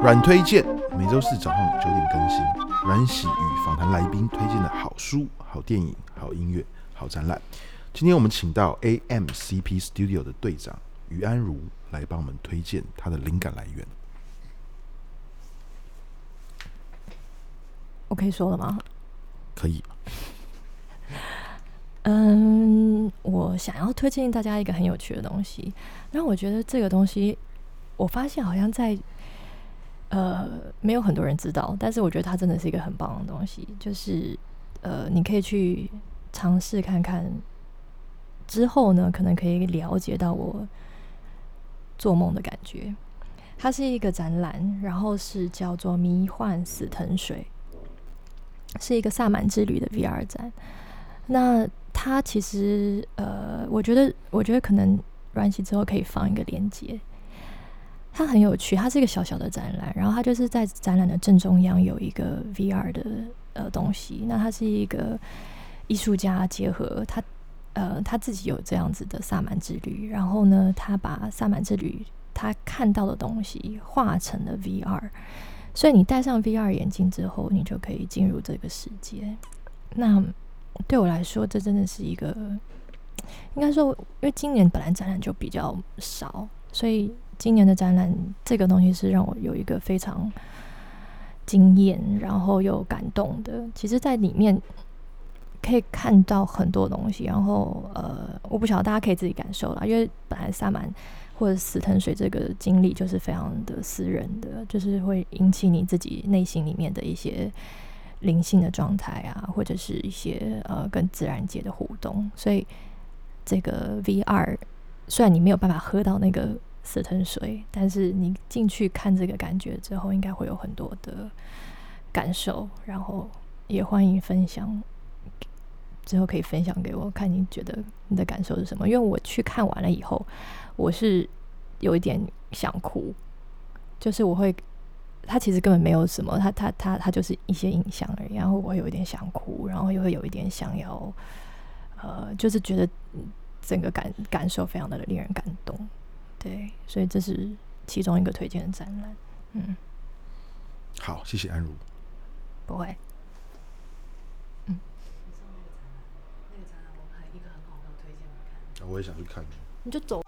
阮推荐每周四早上九点更新。阮喜与访谈来宾推荐的好书、好电影、好音乐、好展览。今天我们请到 AMCP Studio 的队长于安如来帮我们推荐他的灵感来源。我可以说了吗？可以。嗯，我想要推荐大家一个很有趣的东西。那我觉得这个东西，我发现好像在。呃，没有很多人知道，但是我觉得它真的是一个很棒的东西，就是呃，你可以去尝试看看，之后呢，可能可以了解到我做梦的感觉。它是一个展览，然后是叫做《迷幻死藤水》，是一个萨满之旅的 VR 展。那它其实呃，我觉得，我觉得可能阮玺之后可以放一个链接。它很有趣，它是一个小小的展览，然后它就是在展览的正中央有一个 VR 的呃东西。那它是一个艺术家结合他呃他自己有这样子的萨满之旅，然后呢，他把萨满之旅他看到的东西画成了 VR，所以你戴上 VR 眼镜之后，你就可以进入这个世界。那对我来说，这真的是一个应该说，因为今年本来展览就比较少，所以。今年的展览，这个东西是让我有一个非常惊艳，然后又感动的。其实，在里面可以看到很多东西，然后呃，我不晓得大家可以自己感受啦，因为本来萨满或者死藤水这个经历就是非常的私人的，就是会引起你自己内心里面的一些灵性的状态啊，或者是一些呃跟自然界的互动。所以，这个 VR 虽然你没有办法喝到那个。死藤水，但是你进去看这个感觉之后，应该会有很多的感受，然后也欢迎分享，之后可以分享给我，看你觉得你的感受是什么？因为我去看完了以后，我是有一点想哭，就是我会，他其实根本没有什么，他他他他就是一些影像而已，然后我会有一点想哭，然后又会有一点想要，呃，就是觉得整个感感受非常的令人感动。对，所以这是其中一个推荐的展览。嗯，好，谢谢安如。不会。嗯。那个展览，我还一个很好的推荐你看。我也想去看。你就走。